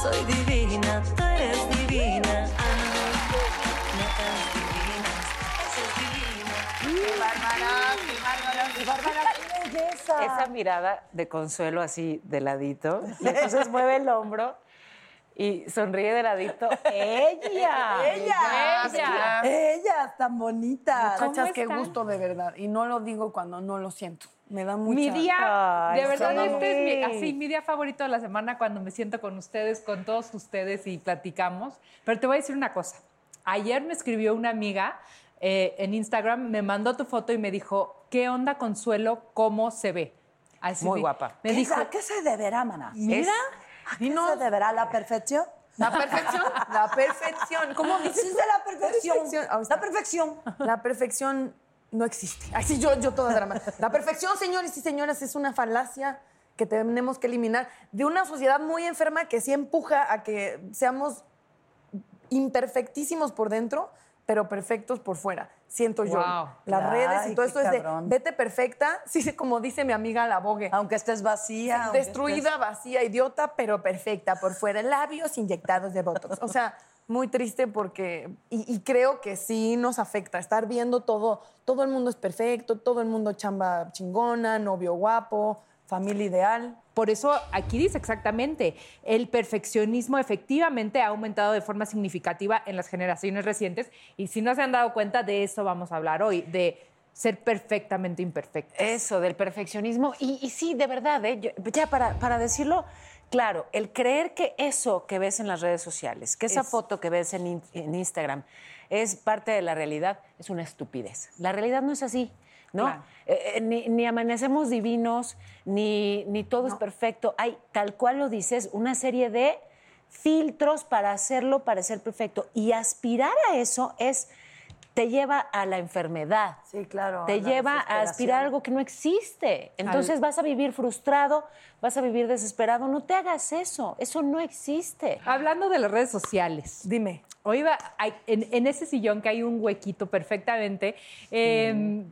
Soy divina, tú eres divina. Ah, netas divinas, eso es divina. ¡Qué bárbara! ¡Qué bárbara! ¡Qué bárbara! ¡Qué belleza! Esa mirada de consuelo así de ladito, y entonces mueve el hombro y sonríe de ladito. ¡Ella! ¡Ella! ¡Ella! ¡Ellas tan bonitas! Muchachas, qué gusto de verdad. Y no lo digo cuando no lo siento. Me da mucha... Mi día, Ay, de verdad, sí. este es mi, así, mi día favorito de la semana cuando me siento con ustedes, con todos ustedes y platicamos. Pero te voy a decir una cosa. Ayer me escribió una amiga eh, en Instagram, me mandó tu foto y me dijo, ¿qué onda Consuelo? ¿Cómo se ve? Así Muy me- guapa. Me ¿Qué, dijo, se- ¿Qué se deberá, maná? mira, ¿A qué se deberá la perfección? La perfección, la perfección. ¿Cómo dices? es de la perfección. Perfección. Ahí está. La perfección. La perfección no existe. Así yo, yo toda drama. La perfección, señores y señoras, es una falacia que tenemos que eliminar de una sociedad muy enferma que sí empuja a que seamos imperfectísimos por dentro, pero perfectos por fuera. Siento yo. Wow. Las Ay, redes y todo esto es de vete perfecta, sí, como dice mi amiga la Bogue. Aunque estés vacía. Destruida, vacía, idiota, pero perfecta por fuera. Labios inyectados de botox. O sea, muy triste porque. Y, y creo que sí nos afecta estar viendo todo. Todo el mundo es perfecto, todo el mundo chamba chingona, novio guapo, familia ideal. Por eso aquí dice exactamente, el perfeccionismo efectivamente ha aumentado de forma significativa en las generaciones recientes y si no se han dado cuenta de eso vamos a hablar hoy, de ser perfectamente imperfectos. Eso, del perfeccionismo. Y, y sí, de verdad, ¿eh? Yo- ya para, para decirlo, claro, el creer que eso que ves en las redes sociales, que esa Es- foto que ves en, in- en Instagram es parte de la realidad, es una estupidez. La realidad no es así. ¿no? Claro. Eh, eh, ni, ni amanecemos divinos, ni, ni todo es perfecto. Hay, tal cual lo dices, una serie de filtros para hacerlo parecer perfecto. Y aspirar a eso es, te lleva a la enfermedad Sí, claro. te lleva a aspirar a algo que no existe. Entonces vas a vivir frustrado, vas a vivir desesperado. No te hagas eso, eso no existe. Hablando de las redes sociales, Dime. Hoy va, hay- en, en ese sillón que hay un huequito perfectamente. eh,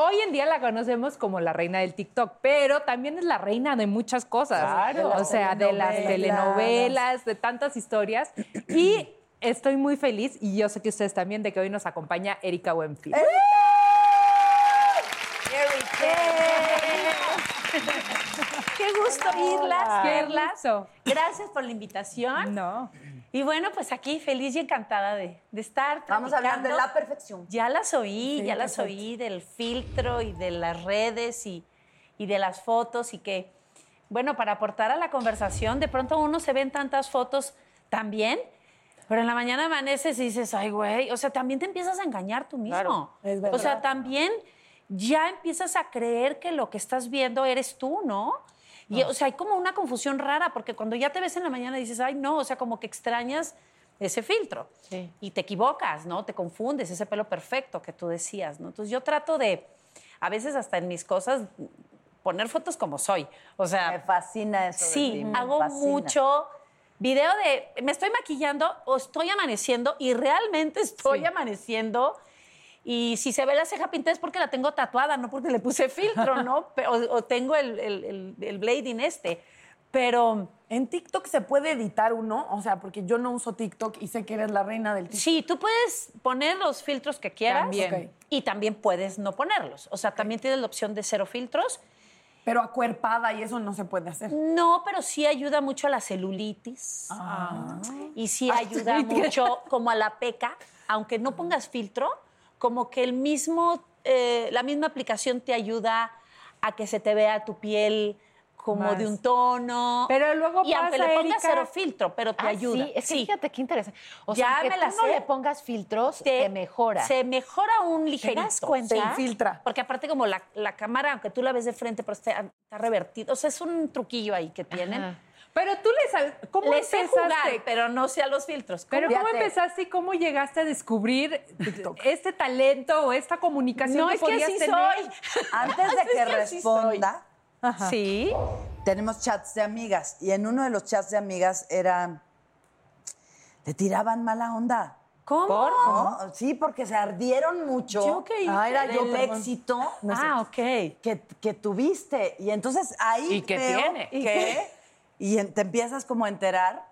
Hoy en día la conocemos como la reina del TikTok, pero también es la reina de muchas cosas. Claro. O sea, de las telenovelas, de tantas historias. Y estoy muy feliz, y yo sé que ustedes también, de que hoy nos acompaña Erika Buenfil. Qué gusto irlas, verlas. Gracias por la invitación. No. Y bueno, pues aquí feliz y encantada de, de estar. Vamos a hablar de la perfección. Ya las oí, ya las perfecto. oí del filtro y de las redes y, y de las fotos y que, bueno, para aportar a la conversación, de pronto uno se ven tantas fotos también, pero en la mañana amaneces y dices, ay, güey, o sea, también te empiezas a engañar tú mismo. Claro, es O sea, verdad. también ya empiezas a creer que lo que estás viendo eres tú, ¿no? Y, o sea, hay como una confusión rara, porque cuando ya te ves en la mañana dices, ay, no, o sea, como que extrañas ese filtro. Sí. Y te equivocas, ¿no? Te confundes, ese pelo perfecto que tú decías, ¿no? Entonces yo trato de, a veces hasta en mis cosas, poner fotos como soy. O sea, Me fascina eso. de ti, Sí, me hago fascina. mucho video de me estoy maquillando o estoy amaneciendo y realmente estoy Sí. amaneciendo. Y si se ve la ceja pintada es porque la tengo tatuada, no porque le puse filtro, ¿no? O, o tengo el, el, el, el blading este. Pero En TikTok se puede editar uno, o sea, porque yo no uso TikTok y sé que eres la reina del TikTok. sí, tú puedes poner los filtros que quieras También. Y también puedes no ponerlos. O sea, también tienes la opción de cero filtros. Pero acuerpada y eso no se puede hacer. No, pero sí ayuda mucho a la celulitis. Ah. Y sí ayuda mucho como a la peca, aunque no pongas filtro, como que el mismo, eh, la misma aplicación te ayuda a que se te vea tu piel como Más. de un tono. Pero luego y aunque pasa, le pongas Erika- cero filtro, pero te Ah, ayuda. Sí, es que fíjate qué interesante. O sea, Ya aunque la tú no sé. le pongas filtros, te, mejora. Se mejora un ligerito. das cuenta? Se infiltra. Porque aparte como la, la cámara, aunque tú la ves de frente, pero está, está revertido. O sea, es un truquillo ahí que tienen. Ajá. Pero tú le sabes, ¿cómo empezaste? jugar, pero no sé a los filtros. ¿Cómo? Pero ¿cómo empezaste y cómo llegaste a descubrir este talento o esta comunicación No, que es que podías así tener? soy. Antes de Es que así Sí. tenemos chats de amigas y en uno de los chats de amigas era le tiraban mala onda. ¿Cómo? ¿no? Sí, porque se ardieron mucho ¿Yo qué hice? Ah, era yo, perdón. éxito Ah, ok. que, que tuviste. Y entonces ahí ¿Y qué tiene? que- y en- te empiezas como a enterar.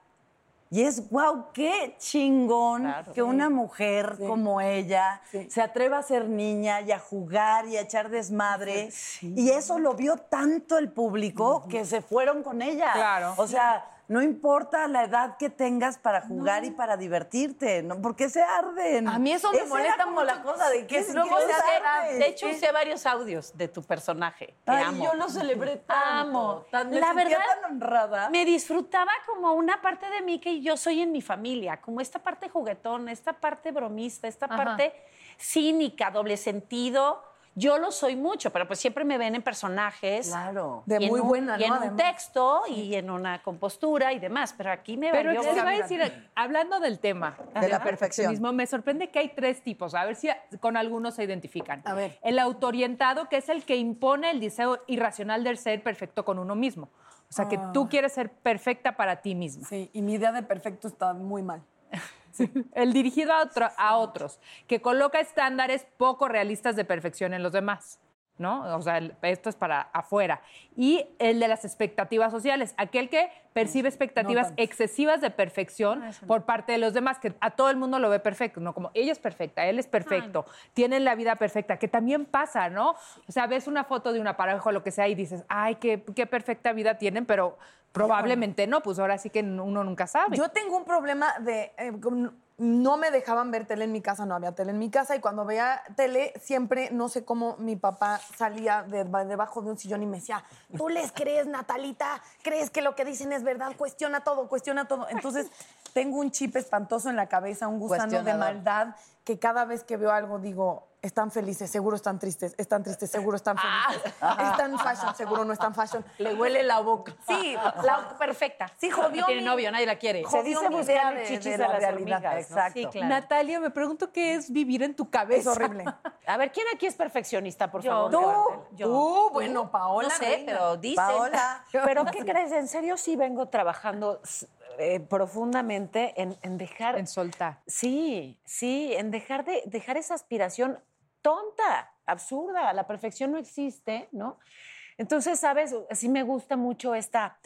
Y es, wow, qué chingón Claro. que una mujer como ella se atreva a ser niña y a jugar y a echar desmadre. Y eso lo vio tanto el público que se fueron con ella. Claro. O sea, no importa la edad que tengas para jugar y para divertirte, ¿no? Porque se arden. A mí eso me molesta como la cosa de que luego se. De hecho, usé varios audios de tu personaje. Te Ay, amo. yo lo celebré tanto. Amo. Tan, me La verdad, tan honrada. Me disfrutaba como una parte de mí que yo soy en mi familia, como esta parte juguetón, esta parte bromista, esta parte cínica, doble sentido. Yo lo soy mucho, pero pues siempre me ven en personajes. Claro. De en muy un- buena, Y en ¿no? un Además. texto y en una compostura y demás. Pero aquí me Pero te voy a decir, hablando del tema De la perfección. me sorprende que hay tres tipos. A ver si con algunos se identifican. A ver. El autorientado, que es el que impone el deseo irracional del ser perfecto con uno mismo. O sea, que tú quieres ser perfecta para ti misma. Sí, y mi idea de perfecto está muy mal. El dirigido a, otro- a otros, que coloca estándares poco realistas de perfección en los demás. ¿No? O sea, el- esto es para afuera. Y el de las expectativas sociales, aquel que percibe expectativas excesivas de perfección por parte de los demás, que a todo el mundo lo ve perfecto, ¿no? Como ella es perfecta, él es perfecto, tienen la vida perfecta, que también pasa, ¿no? O sea, ves una foto de una pareja o lo que sea y dices, ay, qué, qué perfecta vida tienen, pero probablemente no, pues ahora sí que uno nunca sabe. Yo tengo un problema de... eh, con- no me dejaban ver tele en mi casa, no había tele en mi casa y cuando veía tele siempre, no sé cómo mi papá salía de- debajo de un sillón y me decía, ¿tú les crees, Natalita? ¿Crees que lo que dicen es verdad? Cuestiona todo, cuestiona todo. Entonces tengo un chip espantoso en la cabeza, un gusano de maldad que cada vez que veo algo digo, están felices, seguro están tristes, están tristes, seguro están felices, están fashion, seguro no están fashion. Le huele la boca. Sí, La perfecta. Sí, jodió No tiene mi- novio, nadie la quiere. Se dice de, chichis de de la las realidad. Exacto. Sí, claro. Natalia, me pregunto qué es vivir en tu cabeza. Es horrible. A ver, ¿quién aquí es perfeccionista, por Yo. favor? Tú. Yo. Tú, bueno, Paola. No sé, reina. pero dicen. Paola. Pero ¿qué crees? En serio sí vengo trabajando eh, profundamente en, en dejar... En soltar. Sí, sí, en dejar de dejar esa aspiración tonta, absurda. La perfección no existe, ¿no? Entonces, sabes, sí me gusta mucho esta,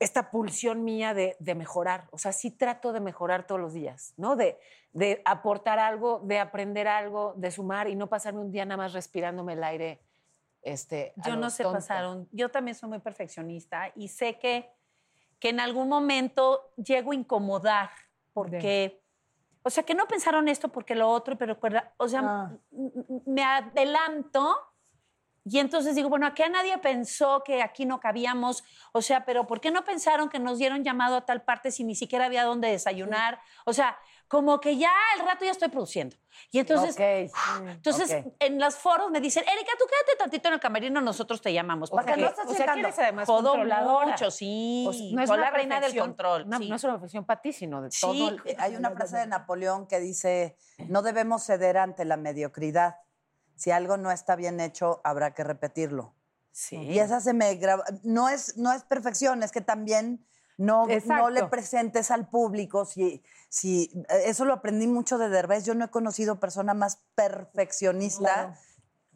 esta pulsión mía de, de mejorar. O sea, sí trato de mejorar todos los días, ¿no? De, de aportar algo, de aprender algo, de sumar y no pasarme un día nada más respirándome el aire. Este, Yo no sé tonto. pasar un... Yo también soy muy perfeccionista y sé que, que en algún momento llego a incomodar porque... O sea, que no pensaron esto porque lo otro, pero recuerda, o sea, Ah. me adelanto y entonces digo, bueno, aquí a nadie pensó que aquí no cabíamos, o sea, pero ¿por qué no pensaron que nos dieron llamado a tal parte si ni siquiera había dónde desayunar? O sea, como que ya al rato ya estoy produciendo. Y entonces, Ok. entonces ok. en los foros me dicen, Erika, tú quédate tantito en el camerino, nosotros te llamamos. Porque no estás o sea, que eres además Jodo controladora. mucho, sí. O sea, no es la reina del control. No, sí. no es una perfección para ti, sino de Sí, todo. el- Hay una frase de Napoleón que dice, no debemos ceder ante la mediocridad. Si algo no está bien hecho, habrá que repetirlo. Sí. Y esa se me graba. No es, no es perfección, es que también no, Exacto. no le presentes al público. Si, si, eso lo aprendí mucho de Derbez. Yo no he conocido persona más perfeccionista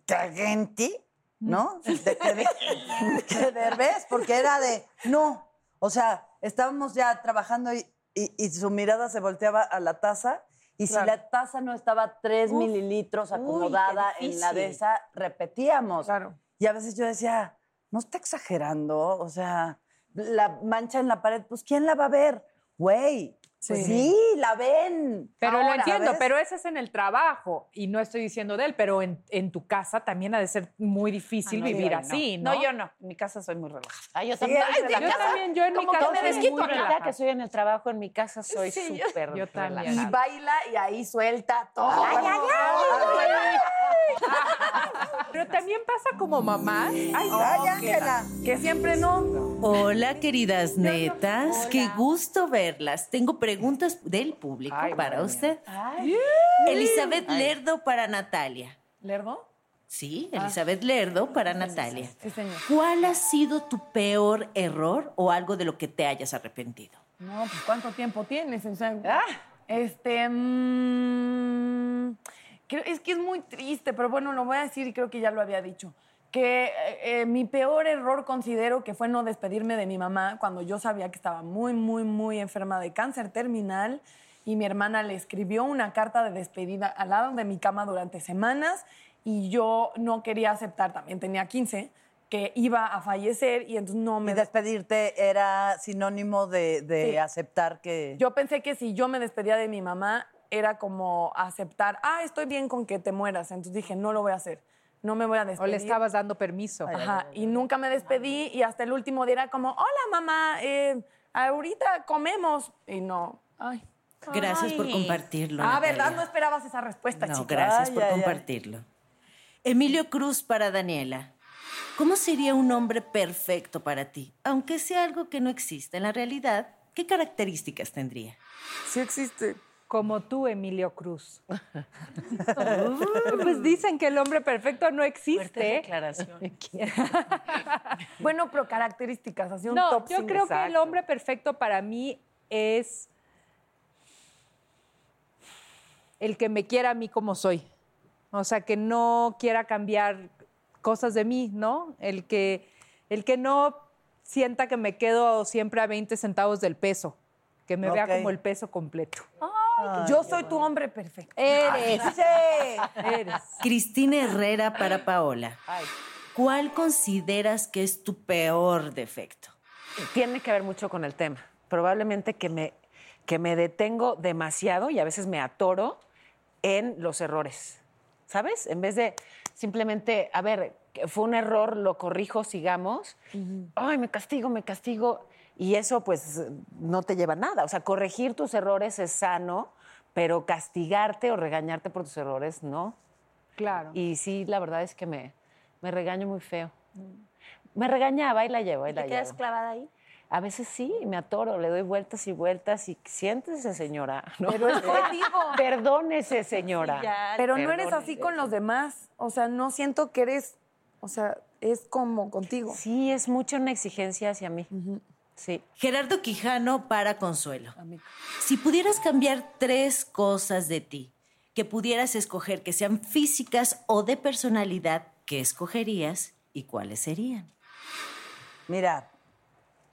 que gente, ¿no? De, de- que Derbez, porque era de, no. O sea, estábamos ya trabajando y, y- y su mirada se volteaba a la taza. Y si Claro. la taza no estaba tres Uf. mililitros Uy, acomodada en la de esa, repetíamos. Claro. Y a veces yo decía, no está exagerando. O sea, la mancha en la pared, pues ¿quién la va a ver? Güey. Pues sí, la ven. Pero lo entiendo, ¿sabes? pero ese es en el trabajo y no estoy diciendo de él, pero en, en tu casa también ha de ser muy difícil Ah, no, vivir yo así, ¿no? No, yo no. En mi casa soy muy relajada. Ah, yo Sí, también. Yo casa. también, yo en mi casa me soy desquito relajada. que soy en el trabajo, en mi casa soy Sí, yo- súper yo también. Y relajada. baila y ahí suelta todo. Ay, ay, Pero también pasa como mamá. Ay, Ay, Ángela. Que siempre no. Hola, queridas netas. Qué gusto verlas. Tengo preguntas del público Ay, para madre usted. Elizabeth Lerdo para Natalia. ¿Lerdo? Sí, Elizabeth Lerdo para Natalia. Sí, señor. ¿Cuál ha sido tu peor error o algo de lo que te hayas arrepentido? No, pues ¿cuánto tiempo tienes? O sea, Ah. Este. mm, es que es muy triste, pero bueno, lo voy a decir y creo que ya lo había dicho. Que eh, eh, mi peor error considero que fue no despedirme de mi mamá cuando yo sabía que estaba muy, muy, muy enferma de cáncer terminal y mi hermana le escribió una carta de despedida al lado de mi cama durante semanas y yo no quería aceptar, también tenía 15, que iba a fallecer y entonces no me Y despedirte era sinónimo de, de Sí. aceptar que. Yo pensé que si yo me despedía de mi mamá era como aceptar, ah, estoy bien con que te mueras. Entonces dije, no lo voy a hacer, no me voy a O despedir. le estabas dando permiso. Ajá, y nunca me despedí y hasta el último día era como, hola mamá, eh, ahorita comemos. Y no, ay. Gracias por compartirlo. Ah, Natalia. ¿verdad? No esperabas esa respuesta, No, chica. gracias Ay, por ay, ay. compartirlo. Emilio Cruz para Daniela. ¿Cómo sería un hombre perfecto para ti? Aunque sea algo que no existe en la realidad, ¿qué características tendría? Sí existe. Como tú, Emilio Cruz. pues dicen que el hombre perfecto no existe. declaración. Bueno, pero características, así un No, top yo creo que el hombre perfecto para mí es el que me quiera a mí como soy. O sea, que no quiera cambiar cosas de mí, ¿no? El que, el que no sienta que me quedo siempre a 20 centavos del peso, que me vea como el peso completo. Yo soy tu hombre perfecto. Eres, Sí. eres. Cristina Herrera para Paola. ¿Cuál consideras que es tu peor defecto? Tiene que ver mucho con el tema. Probablemente que me, que me detengo demasiado y a veces me atoro en los errores. ¿Sabes? En vez de simplemente, a ver, fue un error, lo corrijo, sigamos. Ay, me castigo, me castigo. Y eso, pues, no te lleva a nada. O sea, corregir tus errores es sano, pero castigarte o regañarte por tus errores, no. Claro. Y sí, la verdad es que me, me regaño muy feo. Me regañaba y la llevo, y la ¿Te quedas llevo. clavada ahí? A veces sí, me atoro, le doy vueltas y vueltas y siéntese, señora. ¿no? Pero es contigo. Perdónese, señora. Ya, Pero no eres así con los demás. O sea, no siento que eres, o sea, es como contigo. Sí, es mucho una exigencia hacia mí. Sí. Gerardo Quijano para Consuelo. Si pudieras cambiar tres cosas de ti, que pudieras escoger que sean físicas o de personalidad, ¿qué escogerías y cuáles serían? Mira,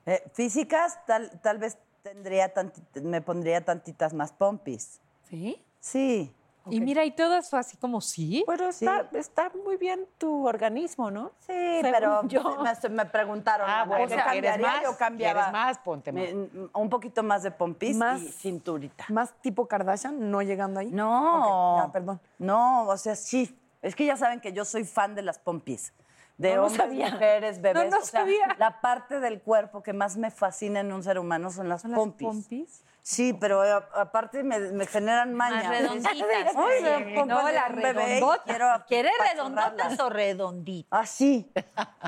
eh, físicas, tal, tal vez tendría tanti- me pondría tantitas más pompis. ¿Sí? Sí. Y mira, y todo eso así como sí. Pero Sí. está, está muy bien tu organismo, ¿no? Sí, Según pero yo. me, me preguntaron. Ah, bueno, ¿qué ¿quieres cambiaría? más? Yo cambiaba. ¿Quieres más? Ponte más. me- un poquito más de pompis Más- y cinturita. Más tipo Kardashian, no llegando ahí. No. Ya, perdón. No, o sea, sí. Es que ya saben que yo soy fan de las pompis. De No, no hombres, sabía. mujeres, bebés. no o sea, sabía. La parte del cuerpo que más me fascina en un ser humano son las, ¿Son las pompis. Sí, pero eh, aparte me, me generan maña. redonditas. Ay, la pompa No, de la redondota. quiero ¿Quieres redondotas o redonditas? Así.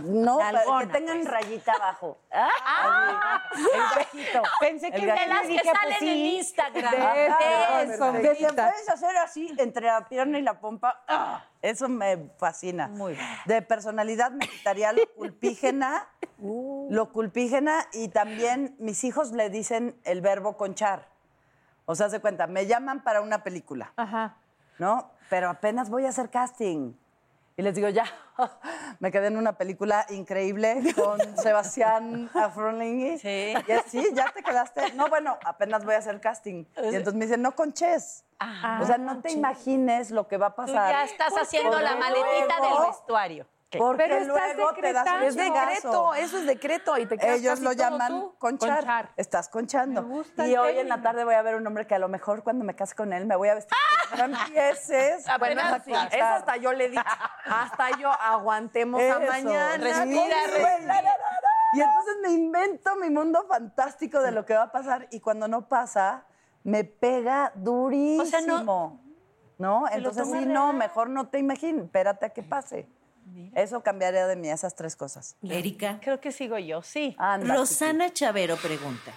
No, pero que tengan rayita abajo. Ah, El gajito. Pensé que de las que pues, salen en sí. Instagram. Eso, que te puedes hacer así entre la pierna y la pompa. ¡ah! Eso me fascina. Muy bien. De personalidad me quitaría lo culpígena, lo culpígena y también mis hijos le dicen el verbo conchar. O sea, se cuenta, me llaman para una película, Ajá. ¿no? Pero apenas voy a hacer casting. Y les digo, ya, me quedé en una película increíble con Sebastián Afronlingui. Sí. Y es, sí, ya te quedaste. No, bueno, apenas voy a hacer casting. Y entonces me dicen, no conches. o sea, no te imagines lo que va a Tú pasar. ya estás haciendo la luego- maletita del vestuario. Porque Pero estás luego te das un Es decreto, eso es decreto. Y te Ellos casi lo todo llaman tú. conchar. Conchar. Estás conchando. Me gusta y hoy en la tarde voy a ver un hombre que a lo mejor cuando me case con él me voy a vestir. No empieces. Bueno, sí, eso hasta yo le dicho. Hasta yo aguantemos a mañana. respira, respira. Y entonces me invento mi mundo fantástico de lo que va a pasar y cuando no pasa, me pega durísimo. O sea, no- ¿No? Entonces sí, no, mejor no te imagines, espérate a que pase. Eso cambiaría de mí, esas tres cosas. Erika. Creo que sigo yo, sí. Anda, Rosana Chavero pregunta,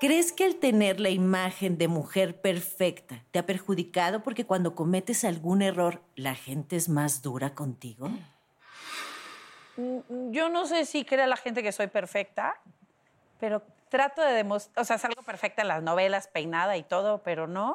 ¿crees que el tener la imagen de mujer perfecta te ha perjudicado porque cuando cometes algún error la gente es más dura contigo? Mm, Yo no sé si cree la gente que soy perfecta, pero trato de demostrar, o sea, salgo perfecta en las novelas, peinada y todo, pero no.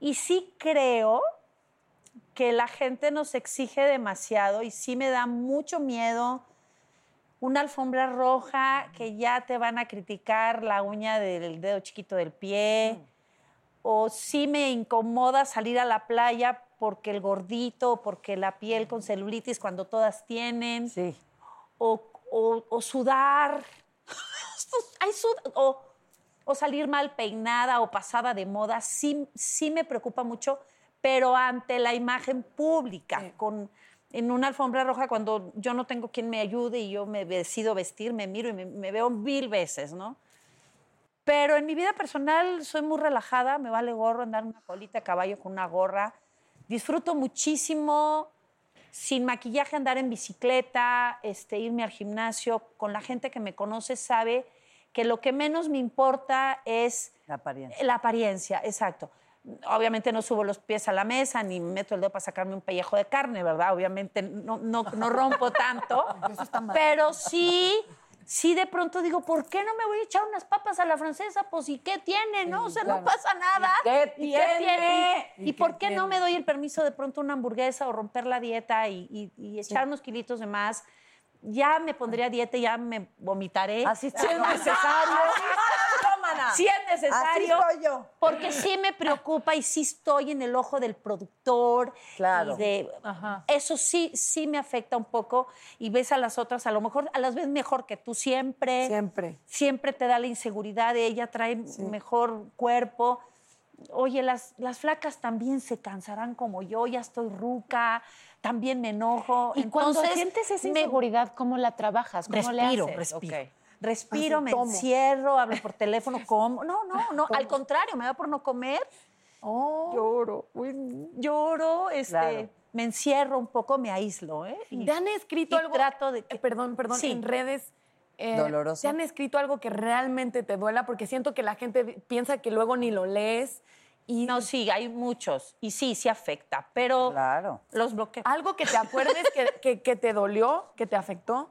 Y sí creo que la gente nos exige demasiado y sí me da mucho miedo una alfombra roja que ya te van a criticar la uña del dedo chiquito del pie. O sí me incomoda salir a la playa porque el gordito, porque la piel con celulitis cuando todas tienen. Sí. O, o- o sudar. Hay sud- o, o salir mal peinada o pasada de moda. Sí, sí me preocupa mucho, pero ante la imagen pública, con, en una alfombra roja, cuando yo no tengo quien me ayude y yo me decido vestir, me miro y me, me veo mil veces, ¿no? Pero en mi vida personal soy muy relajada, me vale gorro andar en una colita de caballo con una gorra. Disfruto muchísimo sin maquillaje andar en bicicleta, este, irme al gimnasio. Con la gente que me conoce sabe que lo que menos me importa es La apariencia. la apariencia, exacto. Obviamente no subo los pies a la mesa ni meto el dedo para sacarme un pellejo de carne, ¿verdad? Obviamente no, no, no rompo tanto. pero sí, sí de pronto digo, ¿por qué no me voy a echar unas papas a la francesa? Pues ¿y qué tiene? ¿No? O sea, no pasa nada. ¿Y qué ¿Y tiene? ¿Y, por qué no me doy el permiso de pronto una hamburguesa o romper la dieta y, y- y echar unos kilitos de más? Ya me pondré a dieta y ya me vomitaré. Así si es necesario. Si es necesario. Así soy yo. Porque sí me preocupa y sí estoy en el ojo del productor. Claro. y de- eso sí, sí me afecta un poco. Y ves a las otras, a lo mejor a las ves mejor que tú siempre. Siempre. Siempre te da la inseguridad de ella, trae mejor cuerpo. Oye, las, las flacas también se cansarán como yo, ya estoy ruca, también me enojo. Y cuando Entonces, sientes esa me- inseguridad, ¿cómo la trabajas? ¿Cómo le Respiro, haces? respiro. Ok. Respiro, Así me tomo. encierro, hablo por teléfono, como. No, no, no. Al contrario, me da por no comer. Oh. Lloro. uy, Lloro, este, Claro. me encierro un poco, me aíslo, ¿eh? Y- ¿Te han escrito y algo? trato de eh, perdón, perdón, Sí. en redes. eh, Doloroso. ¿Te han escrito algo que realmente te duela? Porque siento que la gente piensa que luego ni lo lees. Y No, sí, hay muchos. Y sí, sí afecta, pero Claro. los bloqueo. algo que te acuerdes que, que- que te dolió, que te afectó.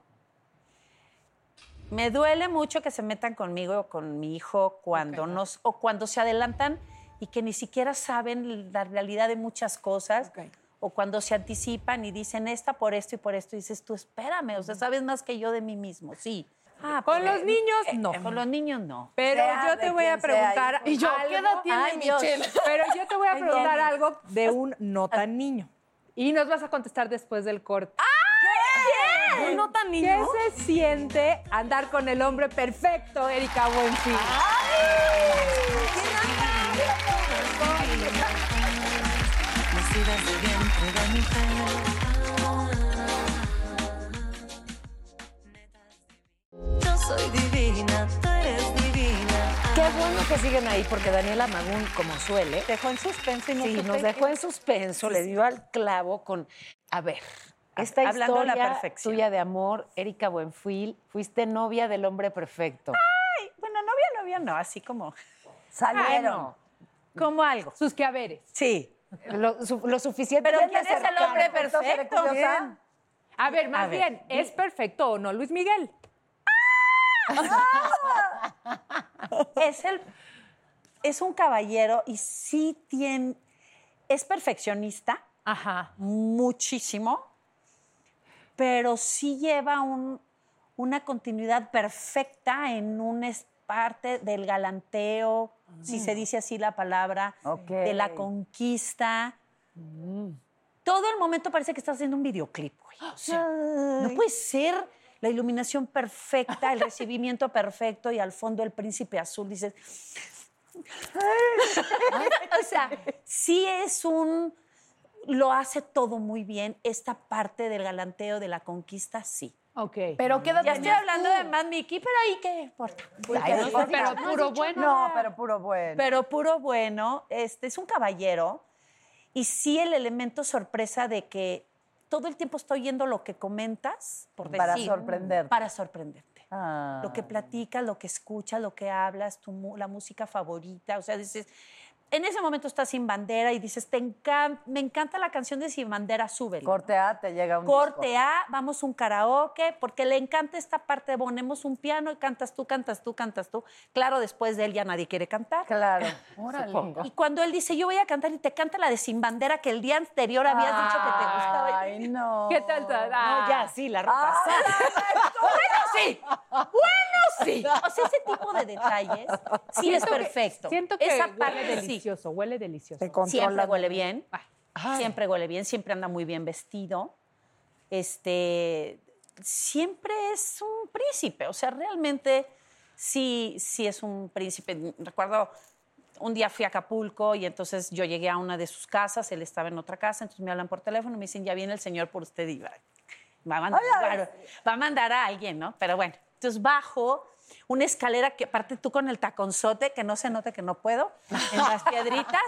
Me duele mucho que se metan conmigo o con mi hijo cuando nos o cuando se adelantan y que ni siquiera saben la realidad de muchas cosas. O cuando se anticipan y dicen esta por esto y por esto, y dices tú, espérame, o sea, sabes más que yo de mí mismo, sí. Ah, Con los niños, eh, no. Con los niños no. Pero Sea yo te voy a sea, preguntar Y yo, algo. ¿qué edad tiene Ay, Dios. Michelle? Pero yo te voy a Ay, preguntar Dios. algo de un no tan niño. Y nos vas a contestar después del corte. ¿Un no tan ¿Qué niño? se siente andar con el hombre perfecto, Erika Buenfil? nacidas de soy divina, tú eres divina. Qué bueno que siguen ahí, porque Daniela Magún, como suele, Dejó en suspenso y no sí, nos dejó en suspenso, le dio al clavo con. A ver, esta Hablando de la historia perfección. tuya de amor, Erika Buenfil, fuiste novia del hombre perfecto. Ay, bueno, novia, novia no, así como, Salieron. Como algo. Sus que haberes. Sí. lo, su- lo suficiente. Pero ¿quién es el hombre perfecto? A ver, más A ver. bien, ¿es perfecto o no Luis Miguel? Es el es un caballero y sí tiene es perfeccionista Ajá. muchísimo, pero sí lleva un- una continuidad perfecta en un es- parte del galanteo, si se dice así la palabra, Ok. de la conquista. Todo el momento parece que estás haciendo un videoclip. güey. O sea, no puede ser la iluminación perfecta, el recibimiento perfecto y al fondo el príncipe azul. Dices, o sea, sí es un. Lo hace todo muy bien. Esta parte del galanteo, de la conquista, sí. Ok. Pero qué edad Ya estoy hablando tú? de Mad Mickey, pero ahí qué importa. Ay, no sé, pero puro bueno. No, pero puro bueno. Pero puro bueno, este es un caballero y sí el elemento sorpresa de que todo el tiempo estoy oyendo lo que comentas, por decir, Para sorprenderte. Para sorprenderte. Ah. Lo que platicas, lo que escuchas, lo que hablas, tu, la música favorita, o sea, dices, en ese momento estás sin bandera y dices, Te encan- me encanta la canción de Sin Bandera, súbela. Corte A, te llega un Corte disco. A, vamos a un karaoke, porque le encanta esta parte, ponemos un piano y cantas tú, cantas tú, cantas tú. Claro, después de él ya nadie quiere cantar. Claro. Y cuando él dice, yo voy a cantar y te canta la de Sin Bandera que el día anterior habías dicho que te gustaba. Ay, no. ¿Qué tal? tal? No, Ah. ya, sí, la ropa. bueno, sí. Bueno, sí. O sea, ese tipo de detalles sí es Siento que- perfecto. Siento que Esa parte sí. Delicioso, huele delicioso. Te. Siempre huele bien. Ay. Siempre huele bien, siempre anda muy bien vestido. Este, siempre es un príncipe, o sea, realmente sí, sí es un príncipe. Recuerdo, un día fui a Acapulco y entonces yo llegué a una de sus casas, él estaba en otra casa, entonces me hablan por teléfono y me dicen, ya viene el señor por usted y va, va a mandar, va a, mandar a alguien, ¿no? Pero bueno, entonces bajo una escalera que aparte tú con el taconzote, que no se note que no puedo, en las piedritas,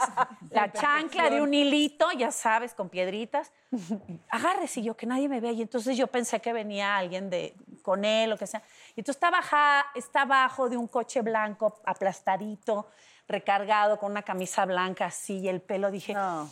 la chancla de un hilito, ya sabes, con piedritas. Agárrese y yo, que nadie me vea. Y entonces yo pensé que venía alguien de, con él o que sea. Y entonces está, baja, está abajo de un coche blanco, aplastadito, recargado, con una camisa blanca así, y el pelo. Dije, No.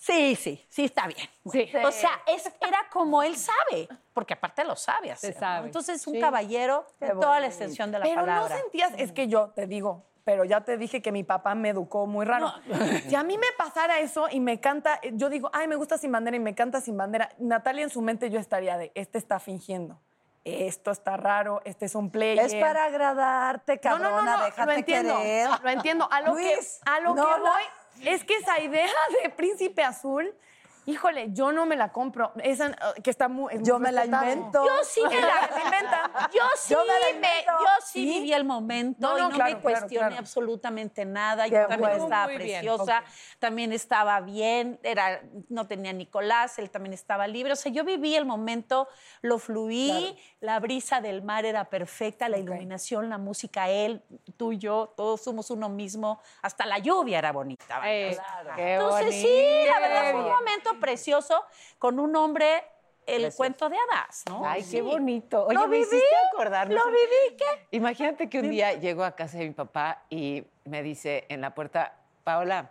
Sí, sí, sí, está bien. Sí. O sea, es- era como él sabe, porque aparte lo sabe hacer. ¿no? sabe. Entonces, un Sí. caballero de toda la extensión de la Pero palabra. no sentías, es que yo te digo, pero ya te dije que mi papá me educó muy raro. Si a mí me pasara eso y me canta, yo digo, ay, me gusta sin bandera y me canta sin bandera, Natalia en su mente yo estaría de, este está fingiendo. Esto está raro, este es un player. Es para agradarte, No, cabrona, no, no, no, déjate lo entiendo, querer. lo entiendo. A lo Luis, que, a lo no que la- voy es que esa idea de príncipe azul, híjole, yo no me la compro. Esa, uh, que está muy, es muy Yo me la invento. Yo sí me la inventan. Yo sí, Yo me la me- invento. yo sí, ¿Sí? viví el momento No, y no, claro, me cuestioné claro. absolutamente nada. Qué Yo también bueno. estaba Muy preciosa, también estaba bien, era, no tenía Nicolás, él también estaba libre. O sea, yo viví el momento, lo fluí, la brisa del mar era perfecta, la iluminación, la música, él, tú y yo, todos somos uno mismo, hasta la lluvia era bonita. vaya. Eh, qué Entonces, sí, la verdad fue un Bien. Precioso con un hombre, el cuento de hadas, ¿no? Ay, Sí. qué bonito. Oye, Lo me viví, hiciste acordar. Lo viví, ¿qué? Imagínate que un día llego a casa de mi papá y me dice en la puerta, Paola,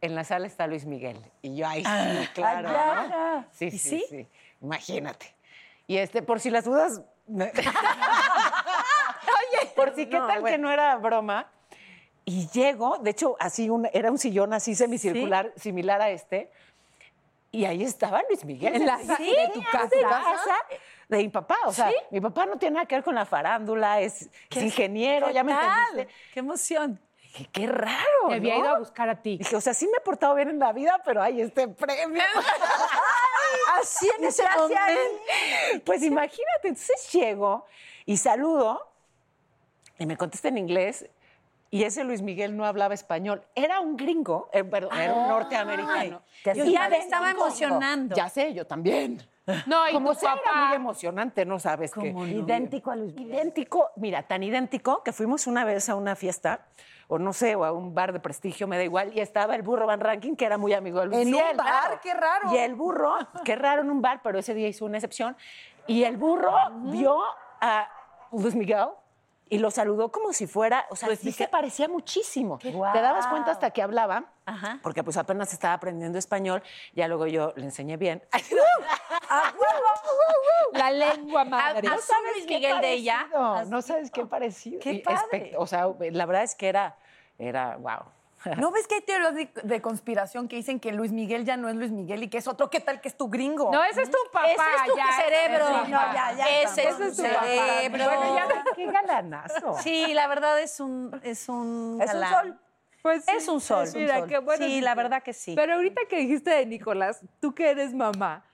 en la sala está Luis Miguel. Y yo, ay, sí, claro. ¿no? Sí, sí, sí? sí, Imagínate. Y este, por si las dudas. Oye, por si qué tal que no era broma. Y llego, de hecho, así un- era un sillón así semicircular, similar a este. Y ahí estaba Luis Miguel. ¿En la Sí, de tu casa? de casa de mi papá. O sea, mi papá no tiene nada que ver con la farándula, es, es ingeniero, ya me entendiste. ¡Qué emoción! Dije, qué raro. Había ¿no? ido a buscar a ti. Dije, o sea, sí me he portado bien en la vida, pero hay este premio. Así en ese momento. Pues imagínate, entonces llego y saludo y me contesta en inglés Y ese Luis Miguel no hablaba español. Era un gringo, eh, perdón, era un norteamericano. que Yo ya me estaba emocionando. Ya sé, yo también. No, y Como tu sea, era papá- muy emocionante, ¿no sabes qué? Idéntico a Luis Miguel. Idéntico, mira, tan idéntico que fuimos una vez a una fiesta, o no sé, o a un bar de prestigio, me da igual, y estaba el burro Van Ranking, que era muy amigo de Luis ¿En un Miguel, bar? ¡Qué raro! Y el burro, qué raro en un bar, pero ese día hizo una excepción, y el burro vio a Luis Miguel y lo saludó como si fuera, o sea, sí se parecía muchísimo. Te dabas cuenta hasta que hablaba, Ajá. porque pues apenas estaba aprendiendo español, ya luego yo le enseñé bien. La lengua ¿A, madre. a su Luis Miguel de ella? No, no sabes qué parecido. Qué padre. O sea, la verdad es que era, era, wow. ¿No ves que hay teorías de, de conspiración que dicen que Luis Miguel ya no es Luis Miguel y que es otro? ¿Qué tal que es tu gringo? No, ese es tu papá. Ese es tu ya, cerebro. ese es tu No, papá. ya, ya, Ese es tu papá. cerebro. Bueno, ya Qué galanazo. Sí, la verdad es un es un Es un galán. sol. Pues sí. Es un sol. Mira, qué bueno. Sí, la verdad que sí. Pero ahorita que dijiste de Nicolás, tú que eres mamá,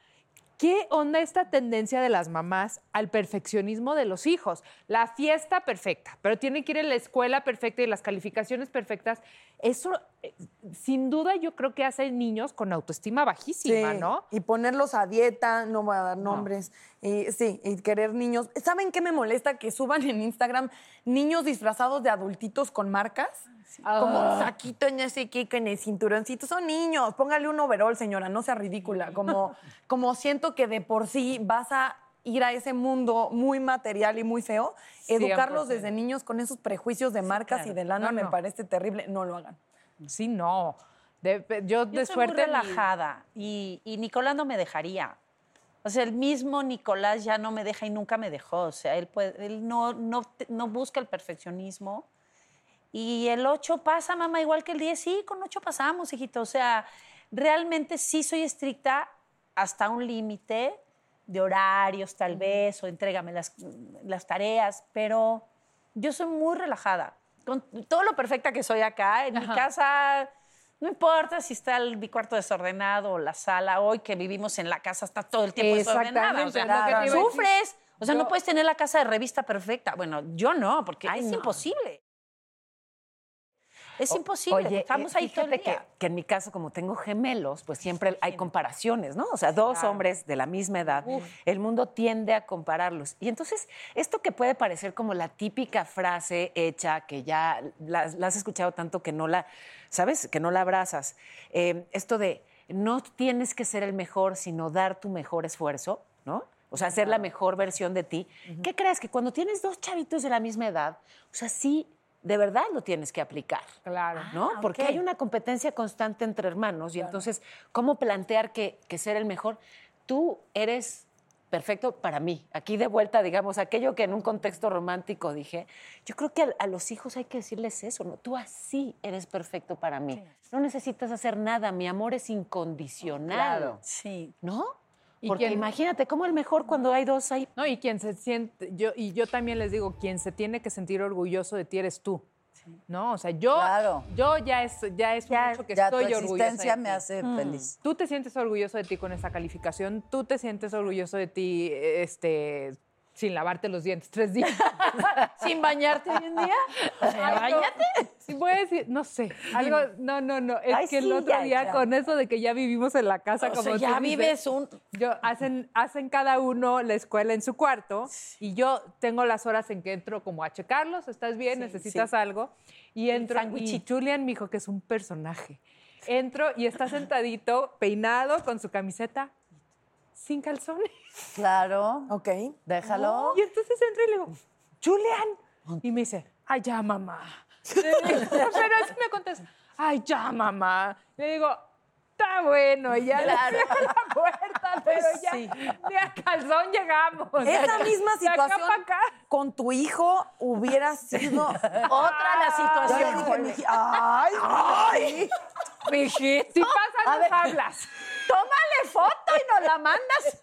¿qué onda esta tendencia de las mamás al perfeccionismo de los hijos? La fiesta perfecta, pero tienen que ir a la escuela perfecta y las calificaciones perfectas. Eso, eh, sin duda, yo creo que hace niños con autoestima bajísima, Sí, ¿no? Y ponerlos a dieta, no voy a dar nombres. Y, sí, y querer niños. ¿Saben qué me molesta? Que suban en Instagram niños disfrazados de adultitos con marcas. Como saquito, no sé qué, con el cinturoncito. Son niños. Póngale un overall, señora, no sea ridícula. Como, como siento que de por sí vas a ir a ese mundo muy material y muy feo. Educarlos 100%. desde niños con esos prejuicios de marcas y de lana No, me parece terrible. No lo hagan. Sí, no. De- yo de Yo suerte relajada y, y Nicolás no me dejaría. O sea, el mismo Nicolás ya no me deja y nunca me dejó. O sea, él, puede- él no, no, no busca el perfeccionismo. Y el 8 pasa, mamá, igual que el 10. Sí, con 8 pasamos, hijito. O sea, realmente sí soy estricta hasta un límite de horarios, tal vez, o entrégame las, las tareas, pero yo soy muy relajada. Con todo lo perfecta que soy acá, en mi casa, no importa si está el, mi cuarto desordenado o la sala, hoy que vivimos en la casa está todo el tiempo desordenada. O sea, sufres. O sea, Yo- no puedes tener la casa de revista perfecta. Bueno, yo no, porque es imposible. Es imposible. Oye, Estamos eh, ahí todo el que, día. que en mi caso, como tengo gemelos, pues siempre hay comparaciones, ¿no? O sea, dos hombres de la misma edad, el mundo tiende a compararlos. Y entonces, esto que puede parecer como la típica frase hecha, que ya la, la has escuchado tanto que no la, ¿sabes? Que no la abrazas. Eh, esto de no tienes que ser el mejor, sino dar tu mejor esfuerzo, ¿no? O sea, ser la mejor versión de ti. ¿Qué crees? Que cuando tienes dos chavitos de la misma edad, o sea, sí, de verdad lo tienes que aplicar. Claro. ¿no? Porque hay una competencia constante entre hermanos y entonces, ¿cómo plantear que, que ser el mejor? Tú eres perfecto para mí. Aquí de vuelta, digamos, aquello que en un contexto romántico dije, yo creo que a, a los hijos hay que decirles eso, ¿no? Tú así eres perfecto para mí. No necesitas hacer nada, mi amor es incondicional. Sí. ¿No? ¿Y Porque imagínate cómo el mejor cuando hay dos ahí. No, y quien se siente, yo, y yo también les digo, quien se tiene que sentir orgulloso de ti eres tú. ¿No? O sea, yo, Claro. yo ya es, ya es un hecho que ya tu estoy orgullosa. existencia de me hace feliz. Tú te sientes orgulloso de ti con esa calificación, tú te sientes orgulloso de ti, este, sin lavarte los dientes tres días. ¿Sin bañarte hoy en día? Bañate. Sí, voy a decir, no sé, algo, no, no, no, es Ay, que el sí, otro ya, día ya. con eso de que ya vivimos en la casa O como sea, tú ya dices, vives un... Yo, hacen, hacen cada uno la escuela en su cuarto y yo tengo las horas en que entro como a checarlos, ¿estás bien? ¿Necesitas sí. algo? Y entro, y. Julian me dijo que es un personaje. Entro y está sentadito, peinado, con su camiseta, sin calzones. Claro. Ok. Déjalo. Y entonces entro y le digo, Julian. Y me dice, ay, ya, mamá. Pero así me contesta, ay, ya, mamá. Le digo, está bueno, y ya le cierro la puerta, pero ya Sí. ni a calzón llegamos. Esa misma De situación acá. con tu hijo hubiera sido Otra la situación. dije, mi ay, ay. Si pasan, nos hablas. Tómale foto y nos la mandas.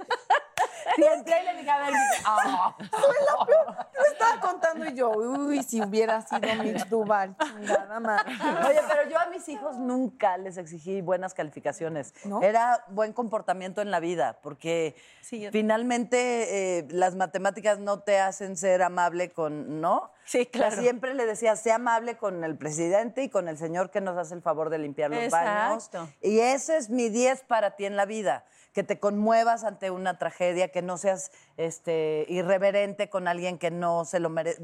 Sí, entré y le dije, a ver, ah, peor. Me estaba contando y yo, uy, si hubiera sido Mitch Duval, chingada madre. Oye, pero yo a mis hijos nunca les exigí buenas calificaciones. Era buen comportamiento en la vida, porque finalmente eh, las matemáticas no te hacen ser amable con, ¿no? Sí, claro. siempre le decía, sea amable con el presidente y con el señor que nos hace el favor de limpiar los baños. Exacto. Y ese es mi 10 para ti en la vida. Que te conmuevas ante una tragedia, que no seas este, irreverente con alguien que no se lo merece.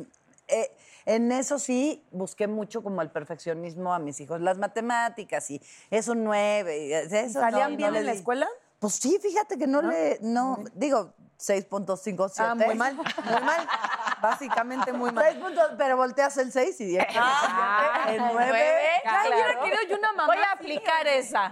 Eh, en eso sí busqué mucho como el perfeccionismo a mis hijos. Las matemáticas y eso nueve. y Eso ¿Salían no- no bien le en la escuela? Pues sí, fíjate que no, le. No, digo, 6.57. Ah, muy mal, muy mal. Básicamente muy mal. Seis puntos, pero volteas el 6 y 10. Ah, el el 9. nueve, Ay, hubiera claro. querido yo una mamá Voy a aplicar esa.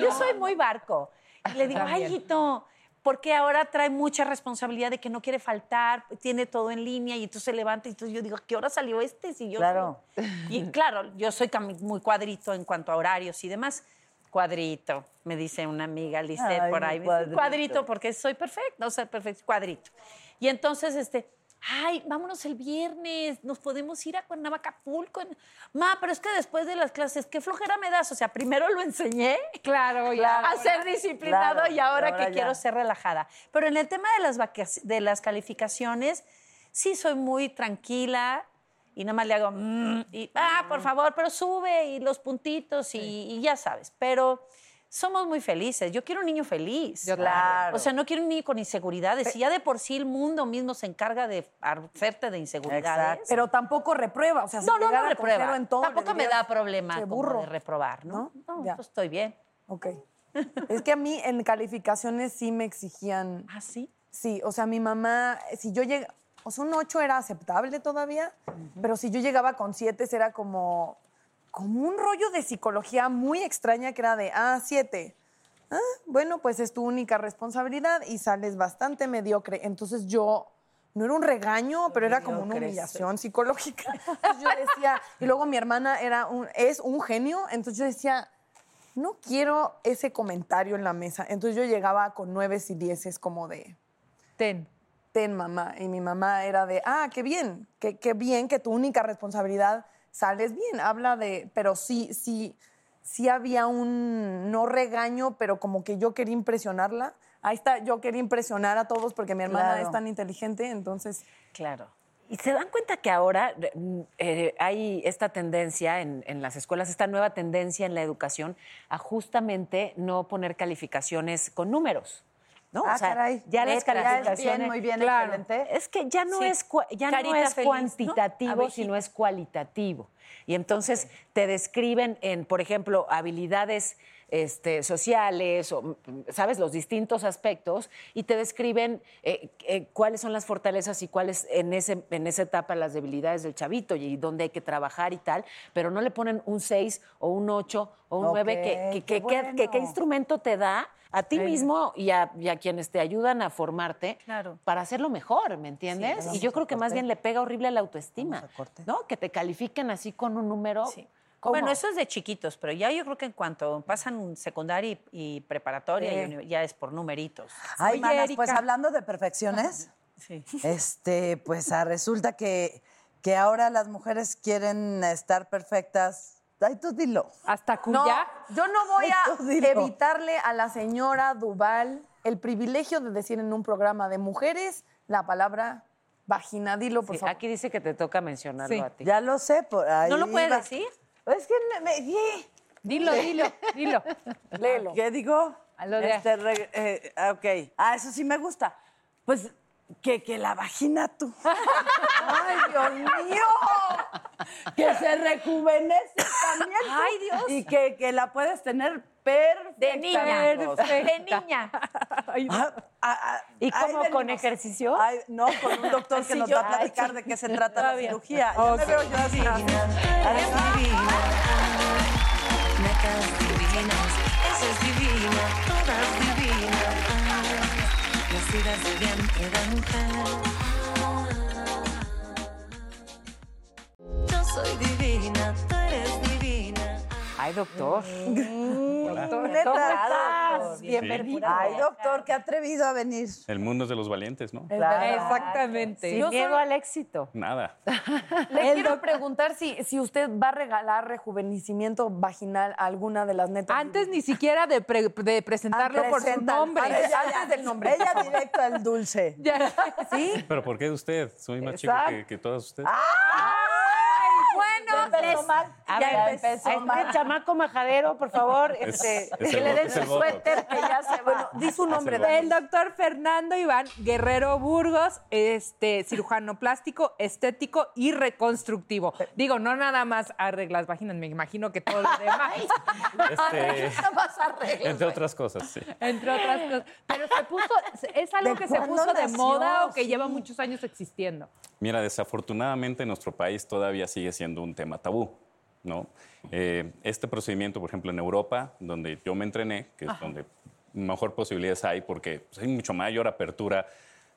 Yo soy muy barco. Y le digo, ay, hijito, porque ahora trae mucha responsabilidad de que no quiere faltar, tiene todo en línea y entonces se levanta y entonces yo digo, ¿qué hora salió este? Si yo Claro. soy-". Y claro, yo soy muy cuadrito en cuanto a horarios y demás. Cuadrito, me dice una amiga, Lisette, Ay, por ahí. cuadrito. Cuadrito, porque soy perfecto, o sea, perfecto, cuadrito. Y entonces, este, ay, vámonos el viernes, nos podemos ir a Cuernavaca, Acapulco. Ma, pero es que después de las clases, ¿qué flojera me das? O sea, primero lo enseñé Claro, ya. a ser disciplinado Claro, y ahora, ahora que ya. quiero ser relajada. Pero en el tema de las, de las calificaciones, sí soy muy tranquila y nada más le hago, "Mm", y, ah, por favor, pero sube y los puntitos y, y ya sabes. Pero somos muy felices. Yo quiero un niño feliz. Yo Claro. O sea, no quiero un niño con inseguridades. Si ya de por sí el mundo mismo se encarga de hacerte de inseguridades. Exacto. Pero tampoco reprueba, o sea, si No, no, no con reprueba. en todo, Tampoco me da problema "Qué como burro". de reprobar, ¿no? ¿No? No, Ya. pues estoy bien. Ok. Es que a mí en calificaciones sí me exigían. ¿Ah, sí? Sí, o sea, mi mamá, si yo llegaba, o sea, un 8 era aceptable todavía, pero si yo llegaba con 7 era como, como un rollo de psicología muy extraña que era de, ah, 7. Ah, bueno, pues es tu única responsabilidad y sales bastante mediocre. Entonces yo, no era un regaño, pero era como una humillación psicológica. Entonces yo decía, y luego mi hermana era un, es un genio, entonces yo decía, no quiero ese comentario en la mesa. Entonces yo llegaba con nueves y dieces como de, Ten. ten mamá. Y mi mamá era de, ah, qué bien, qué, qué bien que tu única responsabilidad sales bien. Habla de, pero sí, sí, sí había un no regaño, pero como que yo quería impresionarla. Ahí está, yo quería impresionar a todos porque mi hermana Claro. es tan inteligente, entonces... Claro. ¿Y se dan cuenta que ahora mm, eh, hay esta tendencia en, en las escuelas, esta nueva tendencia en la educación a justamente no poner calificaciones con números? ¿No? Ah, O sea, caray. ya las calificaciones. bien, muy bien, Claro. excelente. Es que ya no Sí. es, ya no es feliz, ¿no? cuantitativo, Abejita. sino es cualitativo. Y entonces te describen en, por ejemplo, habilidades este, sociales, o, ¿sabes? Los distintos aspectos, y te describen eh, eh, cuáles son las fortalezas y cuáles en, ese, en esa etapa las debilidades del chavito y dónde hay que trabajar y tal, pero no le ponen un 6 o un 8 o un Ok, 9, que, que, qué que- que- que- qué bueno. instrumento te da a ti mismo y a, y a quienes te ayudan a formarte Claro. para hacerlo mejor, ¿me entiendes? y yo creo que más bien le pega horrible a la autoestima, Vamos a corte. ¿no? Que te califiquen así con un número. Sí. ¿Cómo? Bueno, eso es de chiquitos, pero ya yo creo que en cuanto pasan secundaria y, y preparatoria, y uni- ya es por numeritos. Ay, Oye, manas, pues hablando de perfecciones, Sí. este, pues ah, resulta que, que ahora las mujeres quieren estar perfectas. Ay, tú dilo. Hasta No, cuya. yo no voy a evitarle a la señora Duval el privilegio de decir en un programa de mujeres la palabra vagina. Dilo, por Sí, favor. aquí dice que te toca mencionarlo Sí. a ti. Ya lo sé. Por ahí ¿No lo puede iba. decir? Es que me-. Dilo, dilo, dilo. Léelo. ¿Qué digo? A lo de- Este, re- eh, ah, ok. Ah, eso sí me gusta. Pues que, que la vagina tú. ¡Ay, Dios mío! Que se rejuvenece también. Ay, Dios. Y que, que la puedes tener perfecta. De niña. amigos. De niña. Ah, ah, ah, ¿Y cómo, con ejercicio? Ay, no, con un doctor que nos yo- va a platicar Ay, de qué se trata la todavía. cirugía. Ya me veo yo así. Eres divina, netas divinas, esa es divina, todas divinas, nacidas de vientre de mujer. Soy divina, tú eres divina. Ay, doctor. Neta. estás? Sí. Bienvenido. Ay, doctor, qué atrevido a venir. El mundo es de los valientes, ¿no? Exactamente. Sin Yo miedo al éxito. Nada. Le quiero preguntar si, si usted va a regalar rejuvenecimiento vaginal a alguna de las netas. Antes ni siquiera de, pre- de presentarlo por su nombre. Antes, ya, Antes del nombre. Ella directo al dulce. ¿Sí? ¿Pero por qué usted? Soy más chico que, que todas ustedes. Bueno, les- A ya ver, empezó a mal. este chamaco majadero, por favor, este, es que le den es su suéter, que ya se va. Di su nombre, Es el. El doctor Fernando Iván Guerrero Burgos, este cirujano plástico, estético y reconstructivo. Digo, no nada más arreglas vaginas, me imagino que todo lo demás, Este, Más arreglos. entre otras cosas, sí. entre otras cosas. Pero se puso, es algo ¿De que se puso de nació? moda o que Sí. lleva muchos años existiendo. Mira, desafortunadamente en nuestro país todavía sigue siendo un tema tabú, ¿no? Eh, este procedimiento, por ejemplo, en Europa, donde yo me entrené, que es donde mejor posibilidades hay, porque pues, hay mucho mayor apertura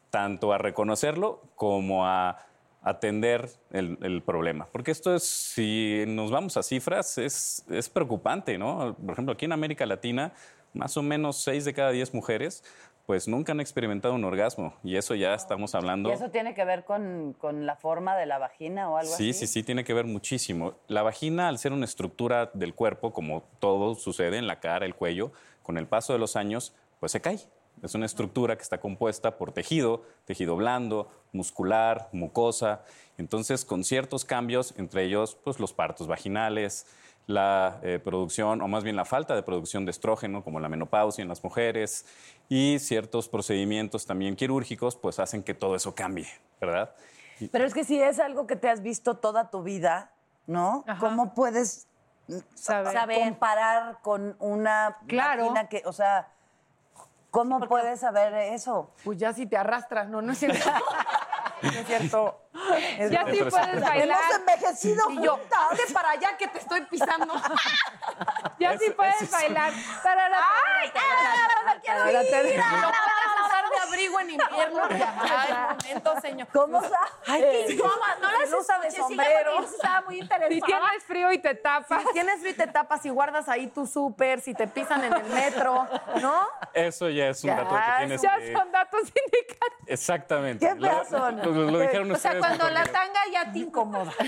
tanto a reconocerlo como a atender el, el problema. Porque esto es, si nos vamos a cifras, es, es preocupante, ¿no? Por ejemplo, aquí en América Latina, más o menos 6 de cada 10 mujeres, pues nunca han experimentado un orgasmo. Y eso ya estamos hablando... ¿Y eso tiene que ver con, con la forma de la vagina o algo Sí, así? sí, sí, tiene que ver muchísimo. La vagina, al ser una estructura del cuerpo, como todo sucede en la cara, el cuello, con el paso de los años, pues se cae. Es una estructura que está compuesta por tejido, tejido blando, muscular, mucosa. Entonces, con ciertos cambios, entre ellos, pues los partos vaginales, la eh, producción, o más bien la falta de producción de estrógeno, como la menopausia en las mujeres, y ciertos procedimientos también quirúrgicos, pues hacen que todo eso cambie, ¿verdad? Pero es que si es algo que te has visto toda tu vida, ¿no? ¿Cómo puedes Saber. Saber. comparar con una Claro. que, o sea, ¿cómo puedes saber eso? Pues ya si te arrastras, no, no es cierto. no es cierto. Es Ya sí puedes bailar. Hemos envejecido Y yo, juntas. para allá que te estoy pisando. Ya sí puedes bailar. ¡Ay! tarara, tarara, No en invierno. Ay, momento, señor. ¿Cómo sabes? Ay, qué incómoda. No las usa de sombrero. Estaba muy interesante. Si tienes frío y te tapas. Si tienes frío y te tapas y guardas ahí tu súper, si te pisan en el metro, ¿no? Eso ya es un Ya, dato que tienes Ya que... son datos indicados. Exactamente. ¿Qué Lo- son? Lo, lo dijeron O sea, cuando la tanga ya te incomoda.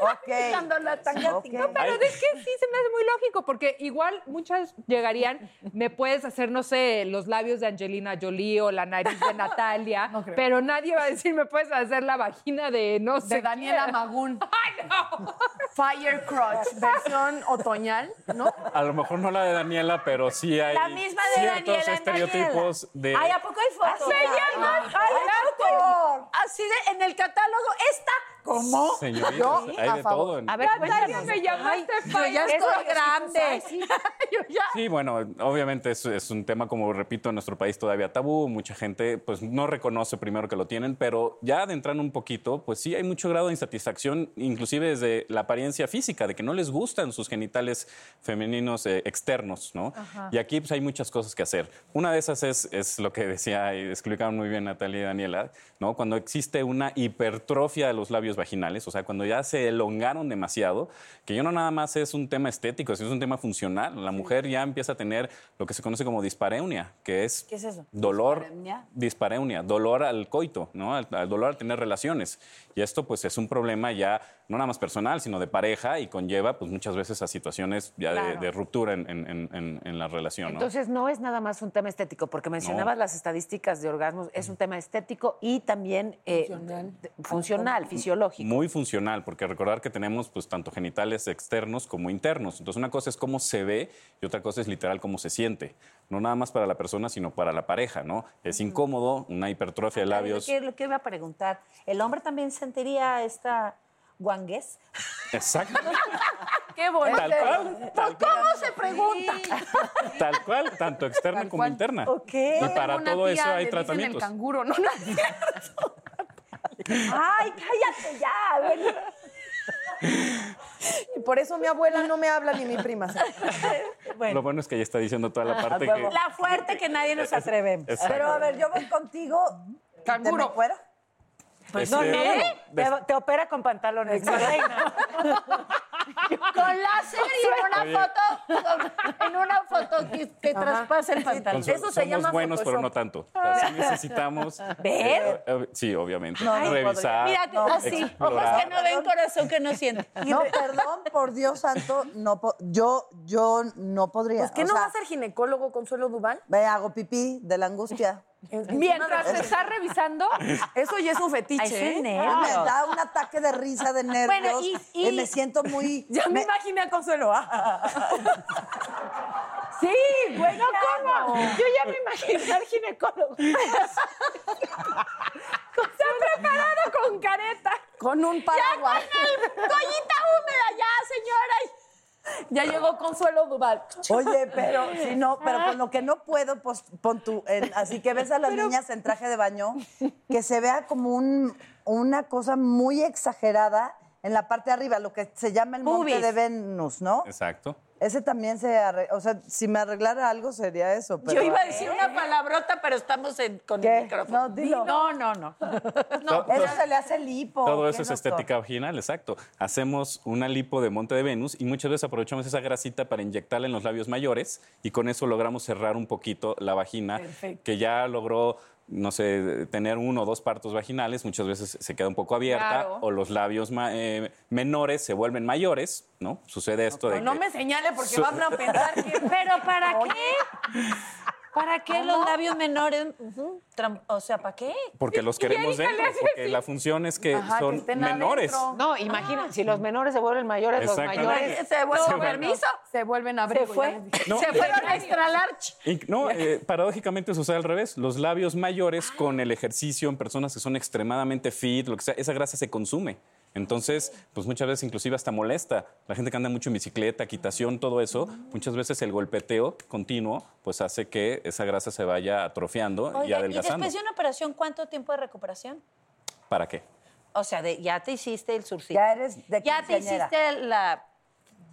Ok. Cuando la tanga Ok. te incomoda. Pero Ay. es que sí se me hace muy lógico, porque igual muchas llegarían, me puedes hacer, no sé, los labios de Angelina Jolie o la nariz de Natalia, No pero nadie va a decir, me puedes hacer la vagina de, no sé, De Daniela quién. Magún. ¡Ay, no! Fire Crotch, versión otoñal, ¿no? A lo mejor no la de Daniela, pero sí hay La misma de ciertos Daniela estereotipos de... Ay, ¿a poco hay fotos? ¡Se llama! Ay. Así de, en el catálogo está. ¿Cómo? Señoritas, Yo, hay a de favor. todo. en- A ver, Natalia, me llamaste Yo Fire. ya estoy grande. Yo ya. Sí, bueno, obviamente es, es un tema, como repito, en nuestro país todavía tabú. Mucha gente pues no reconoce primero que lo tienen, pero ya adentrando un poquito, pues sí hay mucho grado de insatisfacción, inclusive desde la apariencia física, de que no les gustan sus genitales femeninos eh, externos, ¿no? Y aquí pues hay muchas cosas que hacer. Una de esas es, es lo que decía y explicaban muy bien Natalia y Daniela, ¿no? Cuando existe una hipertrofia de los labios vaginales, o sea, cuando ya se elongaron demasiado, que ya no nada más es un tema estético, sino es un tema funcional. La mujer ya empieza a tener lo que se conoce como dispareunia, que es, ¿Qué es eso? dolor, ¿Dispareunia? dispareunia, dolor al coito, ¿no? Al, al dolor al tener relaciones. Y esto pues es un problema ya no nada más personal, sino de pareja y conlleva pues muchas veces a situaciones ya de- de, ruptura en, en- en- en- la relación, ¿no? Entonces no es nada más un tema estético, porque mencionabas las estadísticas de orgasmos, es un tema estético y también eh, Funcional. funcional, fisiológico. Muy funcional, porque recordar que tenemos pues tanto genitales externos como internos. Entonces una cosa es cómo se ve y otra cosa es literal cómo se siente. No nada más para la persona, sino para la pareja, ¿no? Es incómodo, una hipertrofia de labios. Lo que, lo que iba a preguntar, ¿el hombre también sentiría esta guanguez? Exacto. Qué bonito. Tal cual. Tal cual. ¿Cómo se pregunta? Tal cual, tanto externa como cual. interna. Ok. Y para todo eso le hay dicen tratamientos. el canguro, ¿no? no. Ay, cállate ya. ven. Y por eso mi abuela no me habla ni mi prima. Lo bueno es que ella está diciendo toda la parte huevo. que... La fuerte que nadie nos atrevemos. Exacto. Pero a ver, yo voy contigo. Canguro. ¿Te me fuera? Pues, No, eh, no, des- te, te opera con pantalones. mi reina. Con láser y en una foto, con- en una foto que, que traspasa el pantalón. Eso se somos llama buenos, pero no tanto. O sea, sí necesitamos... ¿Ver? eh, eh, sí, obviamente. No, no Revisar, Mira, así, ojos explorar. que no ven, corazón que no siente. No, perdón, por Dios santo, no yo, yo no podría. Pues, ¿qué o no sea, va a ser ginecólogo Consuelo Duval? Me hago pipí de la angustia. Mientras te estás revisando, Eso ya es un fetiche. Ay, ¿eh? Me da un ataque de risa, de nervios. Bueno, y- y- me siento muy. Ya me, me- imaginé a Consuelo. sí, güey, No, ¿cómo? Yo ya me imaginé al ginecólogo. Se ha preparado con careta. Con un paraguas. Toallita húmeda ya, señora. Ya llegó Consuelo Duval. Oye, pero si no, pero con lo que no puedo, pues pon tú. en- así que ves a las niñas en traje de baño, que se vea como un, una cosa muy exagerada en la parte de arriba, lo que se llama el monte de Venus, ¿no? Exacto. Ese también se arregla. O sea, si me arreglara algo sería eso. Pero, Yo iba a decir una palabrota, pero estamos en- con ¿Qué? el micrófono. No, dilo. No, no, no. Eso se le hace lipo. Todo ¿qué, eso es estética vaginal, exacto. Hacemos una lipo de monte de Venus y muchas veces aprovechamos esa grasita para inyectarla en los labios mayores y con eso logramos cerrar un poquito la vagina que ya logró no sé, tener uno o dos partos vaginales, muchas veces se queda un poco abierta Claro. o los labios ma- eh, menores se vuelven mayores, ¿no? Sucede esto de No que- me señale porque van a pensar que... Pero ¿para qué? ¿Para qué los labios menores? O sea, ¿para qué? porque los queremos dentro, porque la función es que Ajá, son estén menores. adentro. No, imagina, si los menores se vuelven mayores, los mayores. Se vuelve Se vuelve- permiso. Se vuelven a abrir. Se fue. No, Se eh, fueron a extra large. Y- No, eh, paradójicamente sucede al revés. Los labios mayores con el ejercicio en personas que son extremadamente fit, lo que sea, esa grasa se consume. Entonces, pues muchas veces inclusive hasta molesta. La gente que anda mucho en bicicleta, quitación, todo eso, muchas veces el golpeteo continuo pues hace que esa grasa se vaya atrofiando y Oiga, y adelgazando. después de una operación, ¿cuánto tiempo de recuperación? ¿Para qué? O sea, de, ya te hiciste el surcito. Ya eres de Ya te hiciste la...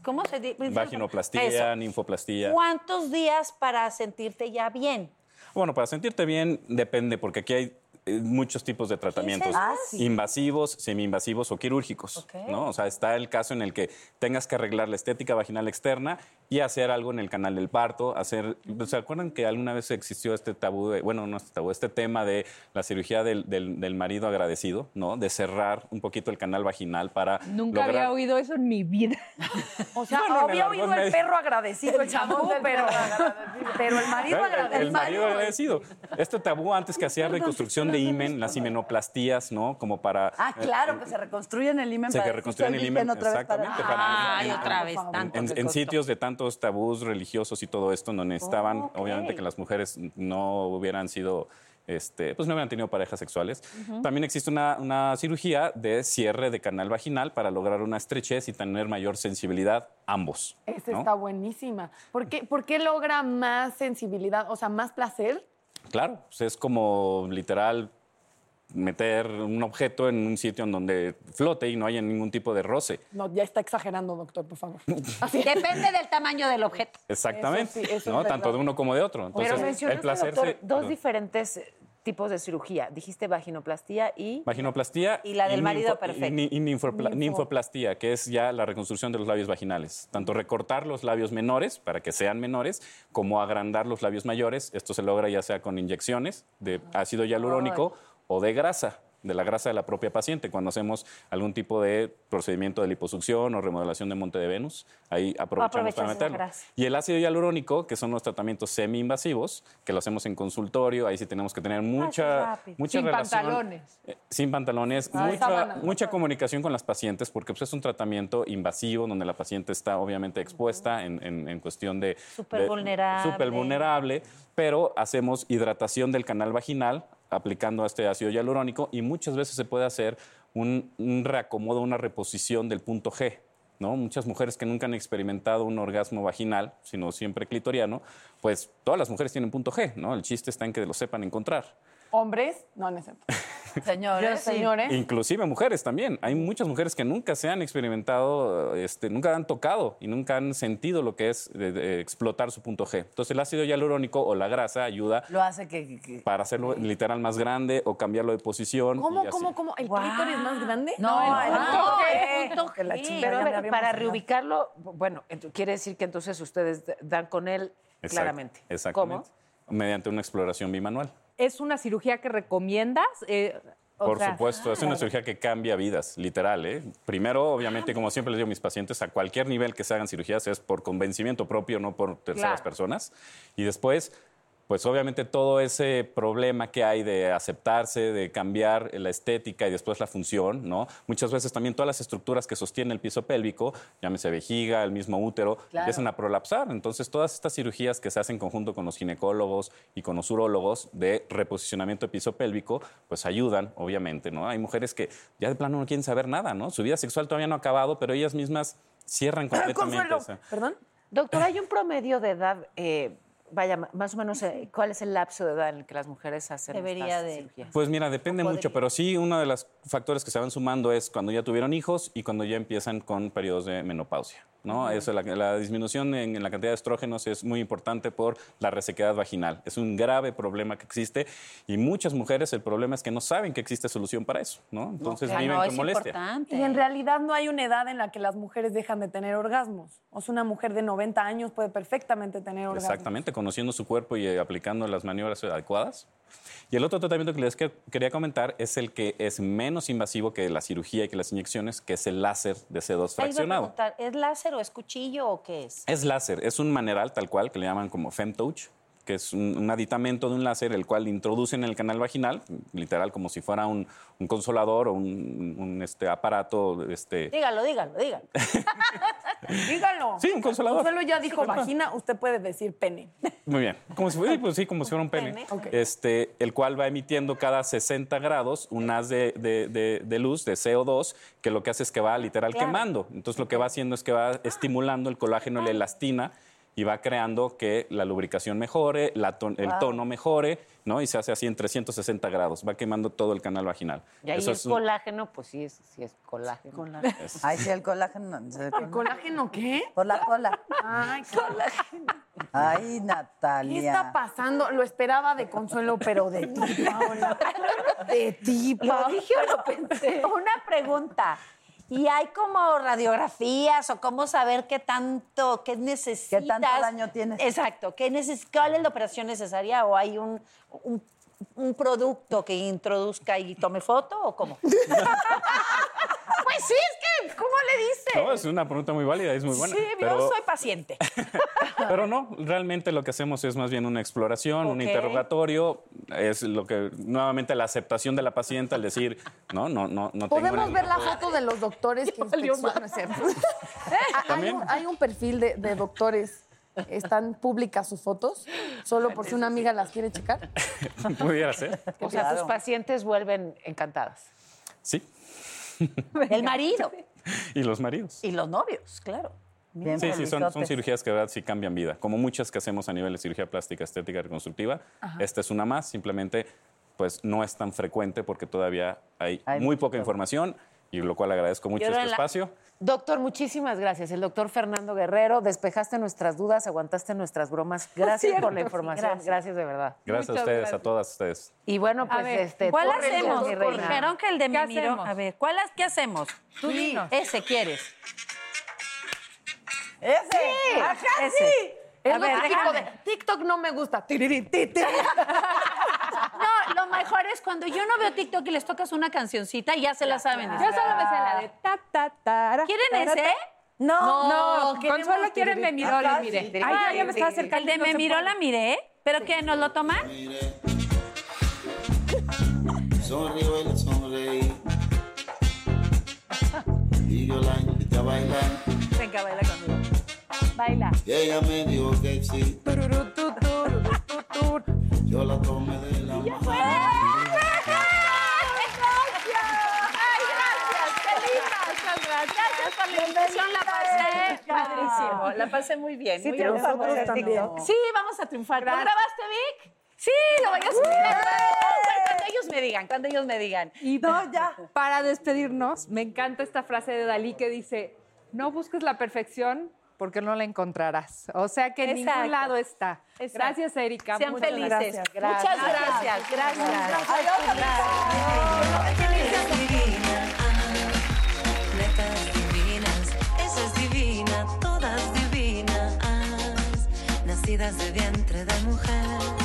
¿Cómo se dice? Vaginoplastia, Eso. ninfoplastía. ¿Cuántos días para sentirte ya bien? Bueno, para sentirte bien depende, porque aquí hay muchos tipos de tratamientos. Ah, sí. Invasivos, semi-invasivos o quirúrgicos. ¿no? O sea, está el caso en el que tengas que arreglar la estética vaginal externa y hacer algo en el canal del parto. Hacer, ¿Se acuerdan que alguna vez existió este tabú, de- bueno, no este tabú, este tema de la cirugía del, del- del marido agradecido, ¿no? De cerrar un poquito el canal vaginal para Nunca lograr- había oído eso en mi vida. O sea, Bueno, había oído el perro agradecido, el champú, pero, pero el marido el, agradecido. el marido agradecido. Este tabú antes que hacía reconstrucción de himen, las himenoplastías, ¿no? Como para... Ah, eh, claro, que se reconstruyen el himen Se para que reconstruyen el himen, otra vez para- exactamente. para- Ay, en- otra vez, tanto En, sitios de tantos tabús religiosos y todo esto, donde estaban, obviamente, que las mujeres no hubieran sido, este, pues no hubieran tenido parejas sexuales. También existe una, una cirugía de cierre de canal vaginal para lograr una estrechez y tener mayor sensibilidad ambos. Esta ¿no? está buenísima. ¿Por qué, ¿Por qué logra más sensibilidad, o sea, más placer? Claro, pues es como literal meter un objeto en un sitio en donde flote y no haya ningún tipo de roce. No, ya está exagerando, doctor, por favor. Así. Depende del tamaño del objeto. Exactamente, Eso sí, eso ¿no? Tanto de uno como de otro. Entonces, Pero mencionaste, el placer doctor, se- dos diferentes tipos de cirugía. Dijiste vaginoplastía y... Vaginoplastia Y la del marido perfecto. Y, y ninfopla- ninfoplastía, que es ya la reconstrucción de los labios vaginales. Tanto recortar los labios menores para que sean menores, como agrandar los labios mayores. Esto se logra ya sea con inyecciones de ácido hialurónico o de grasa de la grasa de la propia paciente, cuando hacemos algún tipo de procedimiento de liposucción o remodelación de monte de Venus, ahí aprovechamos para meterlo. Y el ácido hialurónico, que son los tratamientos semi-invasivos, que lo hacemos en consultorio, ahí sí tenemos que tener mucha, rápido. mucha Sin relación. pantalones. Eh, Sin pantalones, Ay, mucha, mucha comunicación con las pacientes, porque pues, es un tratamiento invasivo donde la paciente está obviamente expuesta en, en- en cuestión de... Súper vulnerable. súper vulnerable, pero hacemos hidratación del canal vaginal aplicando este ácido hialurónico y muchas veces se puede hacer un, un reacomodo, una reposición del punto G. ¿no? Muchas mujeres que nunca han experimentado un orgasmo vaginal, sino siempre clitoriano, pues todas las mujeres tienen punto G, ¿no? El chiste está en que lo sepan encontrar. ¿Hombres? No, no es cierto. Señores, sí. Señores. Inclusive mujeres también. Hay muchas mujeres que nunca se han experimentado, este, nunca han tocado y nunca han sentido lo que es de- de explotar su punto G. Entonces el ácido hialurónico o la grasa ayuda Lo hace que... que- para hacerlo literal más grande o cambiarlo de posición. ¿Cómo, y así. cómo, cómo? ¿El clítoris más grande? No, el No, punto G. la Pero ver, para reubicarlo, bueno, quiere decir que entonces ustedes dan con él Exacto, claramente. Exactamente. Mediante una exploración bimanual. ¿Es una cirugía que recomiendas? Eh, o Por sea, supuesto, es una cirugía que cambia vidas, literal. ¿eh? Primero, obviamente, como siempre les digo a mis pacientes, a cualquier nivel que se hagan cirugías es por convencimiento propio, no por terceras Claro. personas. Y después, pues obviamente todo ese problema que hay de aceptarse, de cambiar la estética y después la función, ¿no? Muchas veces también todas las estructuras que sostienen el piso pélvico, llámese vejiga, el mismo útero, empiezan a prolapsar. Entonces, todas estas cirugías que se hacen en conjunto con los ginecólogos y con los urólogos de reposicionamiento de piso pélvico, pues ayudan, obviamente, ¿no? Hay mujeres que ya de plano no quieren saber nada, ¿no? Su vida sexual todavía no ha acabado, pero ellas mismas cierran completamente. Consuelo, esa- ¿Perdón? Doctor, ¿hay un promedio de edad, eh, vaya, más o menos, eh, cuál es el lapso de edad en el que las mujeres hacen Debería estas de- cirugías? Pues mira, depende mucho, pero sí uno de los factores que se van sumando es cuando ya tuvieron hijos y cuando ya empiezan con periodos de menopausia. ¿no? Eso, la, la disminución en, en la cantidad de estrógenos es muy importante por la resequedad vaginal. Es un grave problema que existe y muchas mujeres el problema es que no saben que existe solución para eso. ¿no? Entonces viven no, con es molestia. importante. Y en realidad no hay una edad en la que las mujeres dejan de tener orgasmos. O sea, una mujer de 90 años puede perfectamente tener orgasmos. Exactamente, conociendo su cuerpo y eh, aplicando las maniobras adecuadas. Y el otro tratamiento que les que- quería comentar es el que es menos invasivo que la cirugía y que las inyecciones, que es el láser de C2 Ahí iba a fraccionado. ¿es láser o es cuchillo o qué es? Es láser, es un maneral tal cual que le llaman como FemTouch, que es un, un aditamento de un láser el cual introducen en el canal vaginal, literal como si fuera un, un consolador o un, un, este, aparato. Este, Dígalo, dígalo, dígalo. Dígalo. Sí, un consolador. Ya dijo vagina, usted puede decir pene. Muy bien, como si, fuera- pues sí, como si fuera un pene, este, el cual va emitiendo cada 60 grados un haz de, de- de- de luz, de CO2, que lo que hace es que va literal Claro. quemando. Entonces lo que va haciendo es que va estimulando el colágeno y la elastina y va creando que la lubricación mejore, la ton- el tono mejore, ¿no? Y se hace así en 360 grados, va quemando todo el canal vaginal. Y ahí Eso el es un- colágeno, pues sí es, sí es colágeno. es- Ay, sí, el colágeno. ¿El colágeno qué? Por la cola. Ay, colágeno. Ay, ¿Qué Natalia. está pasando? Lo esperaba de Consuelo, pero de ti, Paola. De ti, ¿Lo Paola. dije o lo pensé? Una pregunta. ¿Y hay como radiografías o cómo saber qué tanto, qué necesitas? ¿Qué tanto daño tienes? Exacto. ¿qué neces ¿Cuál es la operación necesaria? ¿O hay un, un, un producto que introduzca y tome foto o cómo? pues sí, es que, ¿cómo le dices? No, es una pregunta muy válida, es muy buena. sí, pero- yo soy paciente. Pero no, realmente lo que hacemos es más bien una exploración, un interrogatorio, es lo que nuevamente la aceptación de la paciente al decir, no, no, no, no tengo Podemos ver la foto de los doctores que inspeccionan. Hay, También. un, hay un perfil de, de doctores. ¿Están públicas sus fotos? Solo por si una amiga las quiere checar. Pudiera ser. O sea, tus pacientes vuelven encantadas. Sí. El marido Y los maridos. y los novios, claro. Bien Sí, sí, son, cirugías que de verdad sí cambian vida. Como muchas que hacemos a nivel de cirugía plástica, estética y reconstructiva. Esta es una más, simplemente pues no es tan frecuente porque todavía hay, Hay muy poca información y lo cual agradezco mucho este la- espacio. Doctor, muchísimas gracias. El doctor Fernando Guerrero, despejaste nuestras dudas, aguantaste nuestras bromas. Gracias por la información. gracias. Gracias. de verdad. Gracias a ustedes, gracias. a todas ustedes. Y bueno, pues ver, este. ¿Cuál hacemos? mi. Dijeron que el de ¿Qué me miró. hacemos? A ver, ¿cuál es, ¿qué hacemos? Tú dinos. Ese quieres. ¡Ese! ¡Ajá, Ese. sí! Es A lo ver, típico déjame. de TikTok no me gusta. No, lo mejor es cuando yo no veo TikTok y les tocas una cancioncita y ya se la saben. Yo solo me sé la de ta, ta, tara. ¿Quieren ese? No, No, Consuelo quiere me tiriri. miró, le Ajá, miré. sí. Ay, ya, ya me estaba El acercando. de y no me se miró puede. la miré, pero que nos lo toman. Sonríe, baila, sonreí. Y yo la invité a bailar. Venga, baila conmigo. Baila. Y ella me dijo que sí. Tur. Yo la tomé de la mano. Gracias por la invitación, la pasé padrísimo, la pasé muy bien. Sí, muy triunfamos también. Sí, vamos a triunfar. ¿Lo grabaste, Vic? Sí, lo voy a subir. Cuando ellos me digan, cuando ellos me digan. Y No, ya. para despedirnos, me encanta esta frase de Dalí que dice, no busques la perfección porque no la encontrarás. O sea que en Exacto. ningún lado está. Exacto. Gracias, Erika. Sean Muchas felices. gracias. Muchas gracias. Gracias. Ah, netas divinas, esa es divina, todas divinas, nacidas nacidas de vientre de mujer.